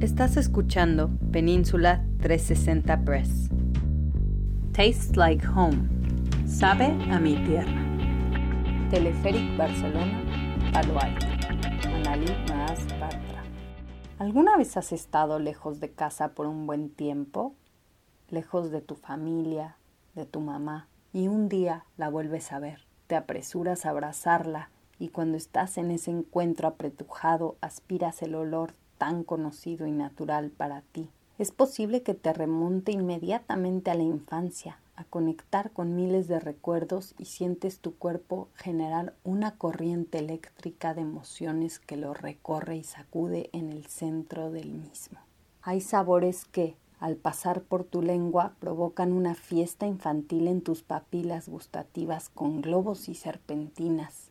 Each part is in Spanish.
Estás escuchando Península 360 Press. Tastes like home. Sabe a mi tierra. Teleferic Barcelona, Palo Alto. Analí Maas. ¿Alguna vez has estado lejos de casa por un buen tiempo? Lejos de tu familia, de tu mamá, y un día la vuelves a ver. Te apresuras a abrazarla y cuando estás en ese encuentro apretujado aspiras el olor tan conocido y natural para ti. Es posible que te remonte inmediatamente a la infancia, a conectar con miles de recuerdos y sientes tu cuerpo generar una corriente eléctrica de emociones que lo recorre y sacude en el centro del mismo. Hay sabores que, al pasar por tu lengua, provocan una fiesta infantil en tus papilas gustativas con globos y serpentinas,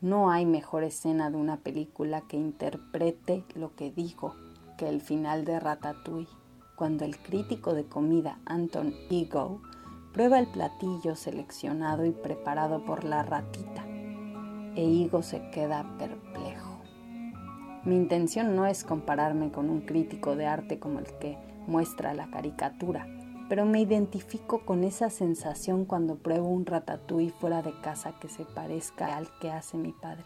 no hay mejor escena de una película que interprete lo que dijo que el final de Ratatouille, cuando el crítico de comida Anton Ego prueba el platillo seleccionado y preparado por la ratita, e Ego se queda perplejo. Mi intención no es compararme con un crítico de arte como el que muestra la caricatura, pero me identifico con esa sensación cuando pruebo un ratatouille fuera de casa que se parezca al que hace mi padre.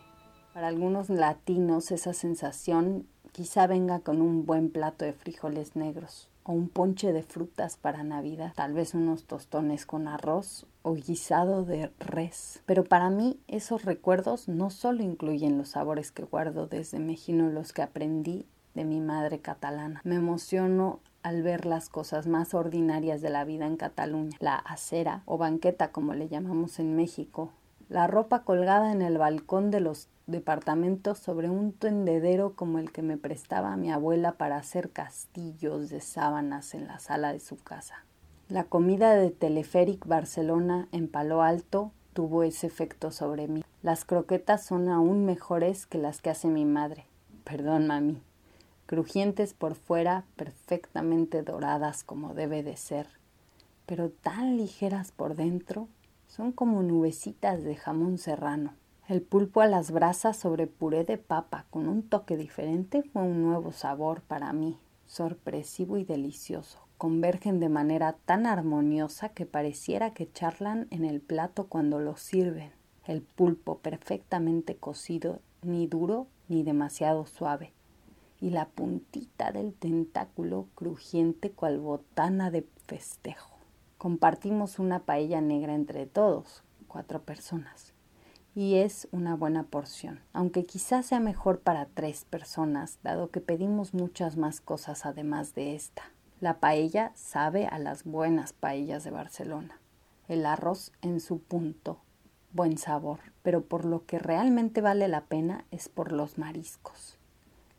Para algunos latinos esa sensación quizá venga con un buen plato de frijoles negros o un ponche de frutas para Navidad, tal vez unos tostones con arroz o guisado de res. Pero para mí esos recuerdos no solo incluyen los sabores que guardo desde Mejino, los que aprendí de mi madre catalana. Me emociono al ver las cosas más ordinarias de la vida en Cataluña, la acera o banqueta como le llamamos en México, la ropa colgada en el balcón de los departamentos sobre un tendedero como el que me prestaba mi abuela para hacer castillos de sábanas en la sala de su casa. La comida de Teleferic Barcelona en Palo Alto tuvo ese efecto sobre mí. Las croquetas son aún mejores que las que hace mi madre. Perdón, mami crujientes por fuera, perfectamente doradas como debe de ser, pero tan ligeras por dentro, son como nubecitas de jamón serrano. El pulpo a las brasas sobre puré de papa con un toque diferente fue un nuevo sabor para mí, sorpresivo y delicioso. Convergen de manera tan armoniosa que pareciera que charlan en el plato cuando lo sirven. El pulpo perfectamente cocido, ni duro ni demasiado suave y la puntita del tentáculo crujiente cual botana de festejo. Compartimos una paella negra entre todos, cuatro personas, y es una buena porción, aunque quizás sea mejor para tres personas, dado que pedimos muchas más cosas además de esta. La paella sabe a las buenas paellas de Barcelona. El arroz en su punto, buen sabor, pero por lo que realmente vale la pena es por los mariscos.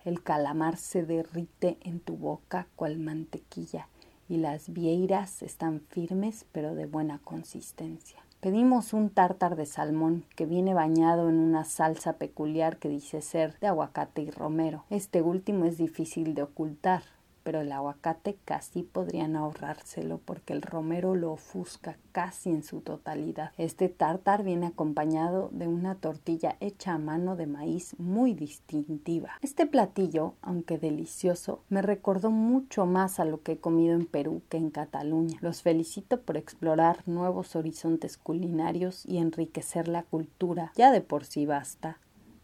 El calamar se derrite en tu boca cual mantequilla y las vieiras están firmes pero de buena consistencia. Pedimos un tártar de salmón que viene bañado en una salsa peculiar que dice ser de aguacate y romero. Este último es difícil de ocultar, pero el aguacate casi podrían ahorrárselo porque el romero lo ofusca casi en su totalidad. Este tartar viene acompañado de una tortilla hecha a mano de maíz muy distintiva. Este platillo, aunque delicioso, me recordó mucho más a lo que he comido en Perú que en Cataluña. Los felicito por explorar nuevos horizontes culinarios y enriquecer la cultura, ya de por sí basta,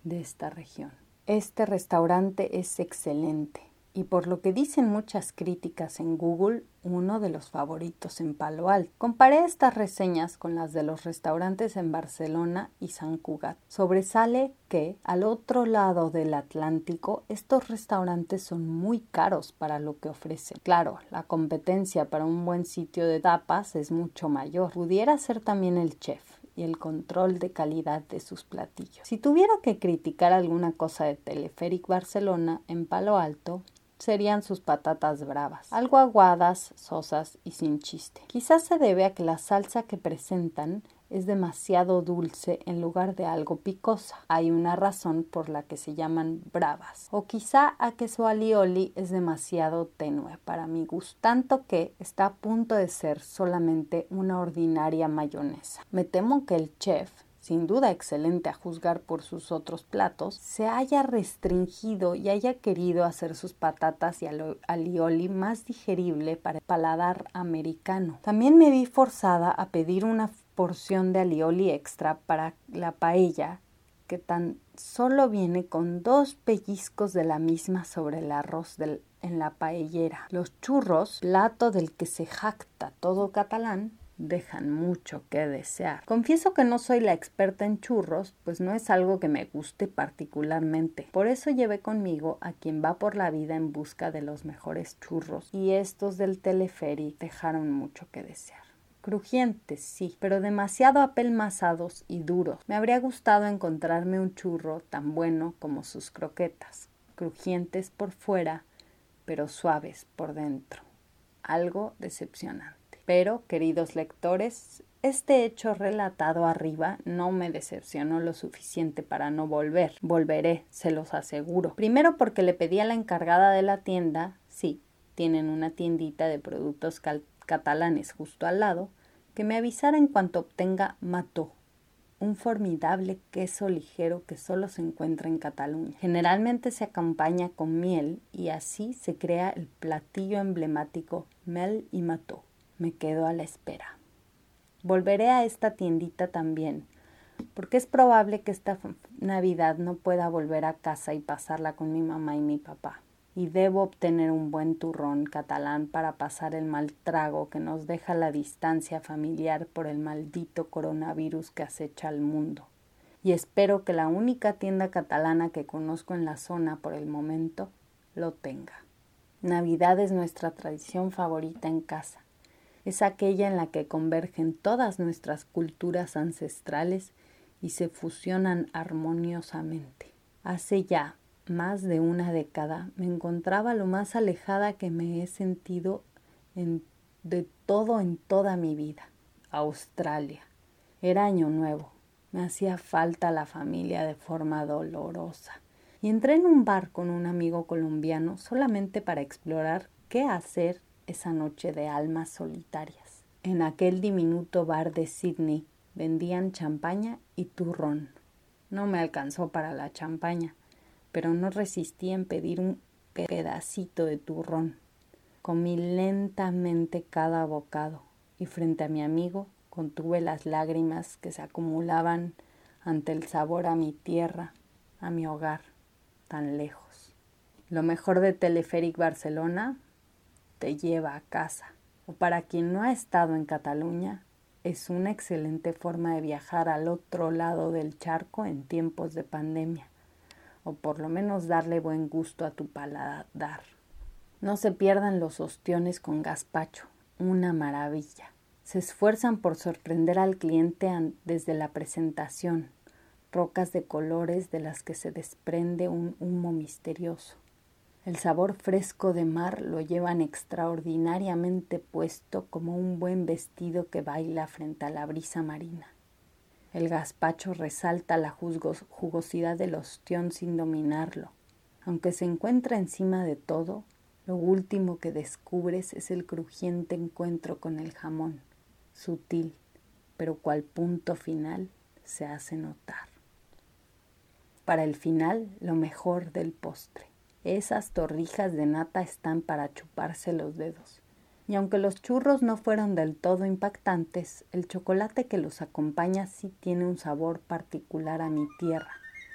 de esta región. Este restaurante es excelente y por lo que dicen muchas críticas en Google, uno de los favoritos en Palo Alto. Comparé estas reseñas con las de los restaurantes en Barcelona y San Cugat. Sobresale que al otro lado del Atlántico estos restaurantes son muy caros para lo que ofrecen. Claro, la competencia para un buen sitio de tapas es mucho mayor. Pudiera ser también el chef y el control de calidad de sus platillos. Si tuviera que criticar alguna cosa de Teleferic Barcelona en Palo Alto, serían sus patatas bravas, algo aguadas, sosas y sin chiste. Quizás se debe a que la salsa que presentan es demasiado dulce en lugar de algo picosa. Hay una razón por la que se llaman bravas. O quizá a que su alioli es demasiado tenue para mi gusto, tanto que está a punto de ser solamente una ordinaria mayonesa. Me temo que el chef sin duda excelente a juzgar por sus otros platos, se haya restringido y haya querido hacer sus patatas y alioli más digerible para el paladar americano. También me vi forzada a pedir una porción de alioli extra para la paella que tan solo viene con dos pellizcos de la misma sobre el arroz en la paellera. Los churros, plato del que se jacta todo catalán, dejan mucho que desear. Confieso que no soy la experta en churros, pues no es algo que me guste particularmente. Por eso llevé conmigo a quien va por la vida en busca de los mejores churros, y estos del teleférico dejaron mucho que desear. Crujientes, sí, pero demasiado apelmazados y duros. Me habría gustado encontrarme un churro tan bueno como sus croquetas, crujientes por fuera, pero suaves por dentro. Algo decepcionante. Pero, queridos lectores, este hecho relatado arriba no me decepcionó lo suficiente para no volver. Volveré, se los aseguro. Primero porque le pedí a la encargada de la tienda, sí, tienen una tiendita de productos catalanes justo al lado, que me avisara en cuanto obtenga mató, un formidable queso ligero que solo se encuentra en Cataluña. Generalmente se acompaña con miel y así se crea el platillo emblemático mel y mató me quedo a la espera. Volveré a esta tiendita también, porque es probable que esta Navidad no pueda volver a casa y pasarla con mi mamá y mi papá. Y debo obtener un buen turrón catalán para pasar el mal trago que nos deja la distancia familiar por el maldito coronavirus que acecha al mundo. Y espero que la única tienda catalana que conozco en la zona por el momento lo tenga. Navidad es nuestra tradición favorita en casa es aquella en la que convergen todas nuestras culturas ancestrales y se fusionan armoniosamente. Hace ya más de una década me encontraba lo más alejada que me he sentido de todo en toda mi vida. Australia. Era año nuevo. Me hacía falta la familia de forma dolorosa. Y entré en un bar con un amigo colombiano solamente para explorar qué hacer esa noche de almas solitarias. En aquel diminuto bar de Sydney vendían champaña y turrón. No me alcanzó para la champaña, pero no resistí en pedir un pedacito de turrón. Comí lentamente cada bocado y frente a mi amigo contuve las lágrimas que se acumulaban ante el sabor a mi tierra, a mi hogar, tan lejos. Lo mejor de Teleféric Barcelona te lleva a casa. O para quien no ha estado en Cataluña, es una excelente forma de viajar al otro lado del charco en tiempos de pandemia, o por lo menos darle buen gusto a tu paladar. No se pierdan los ostiones con gazpacho, una maravilla. Se esfuerzan por sorprender al cliente desde la presentación, rocas de colores de las que se desprende un humo misterioso. El sabor fresco de mar lo llevan extraordinariamente puesto como un buen vestido que baila frente a la brisa marina. El gazpacho resalta la jugosidad del ostión sin dominarlo. Aunque se encuentra encima de todo, lo último que descubres es el crujiente encuentro con el jamón, sutil, pero cual punto final se hace notar. Para el final, lo mejor del postre. Esas torrijas de nata están para chuparse los dedos. Y aunque los churros no fueron del todo impactantes, el chocolate que los acompaña sí tiene un sabor particular a mi tierra,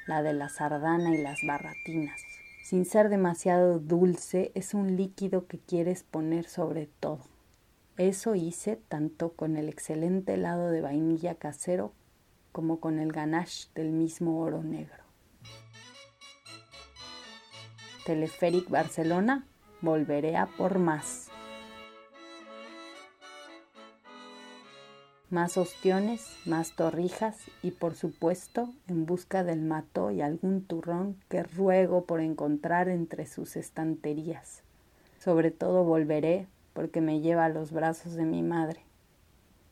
la de la sardana y las barratinas. Sin ser demasiado dulce, es un líquido que quieres poner sobre todo. Eso hice tanto con el excelente helado de vainilla casero como con el ganache del mismo oro negro. Teleféric Barcelona, volveré a por más. Más ostiones, más torrijas y por supuesto en busca del mato y algún turrón que ruego por encontrar entre sus estanterías. Sobre todo volveré porque me lleva a los brazos de mi madre,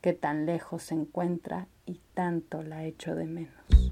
que tan lejos se encuentra y tanto la echo de menos.